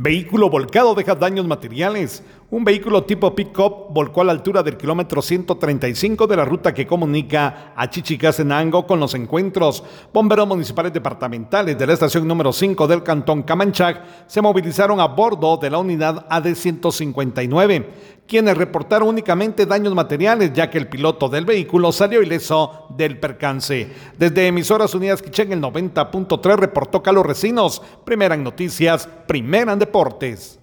Vehículo volcado deja daños materiales. Un vehículo tipo pick-up volcó a la altura del kilómetro 135 de la ruta que comunica a Chichicastenango con los encuentros. Bomberos municipales departamentales de la estación número 5 del cantón Camanchac se movilizaron a bordo de la unidad AD 159, quienes reportaron únicamente daños materiales ya que el piloto del vehículo salió ileso del percance. Desde emisoras unidas Quichén el 90.3 reportó Carlos Recinos, primera en noticias, primera en deportes.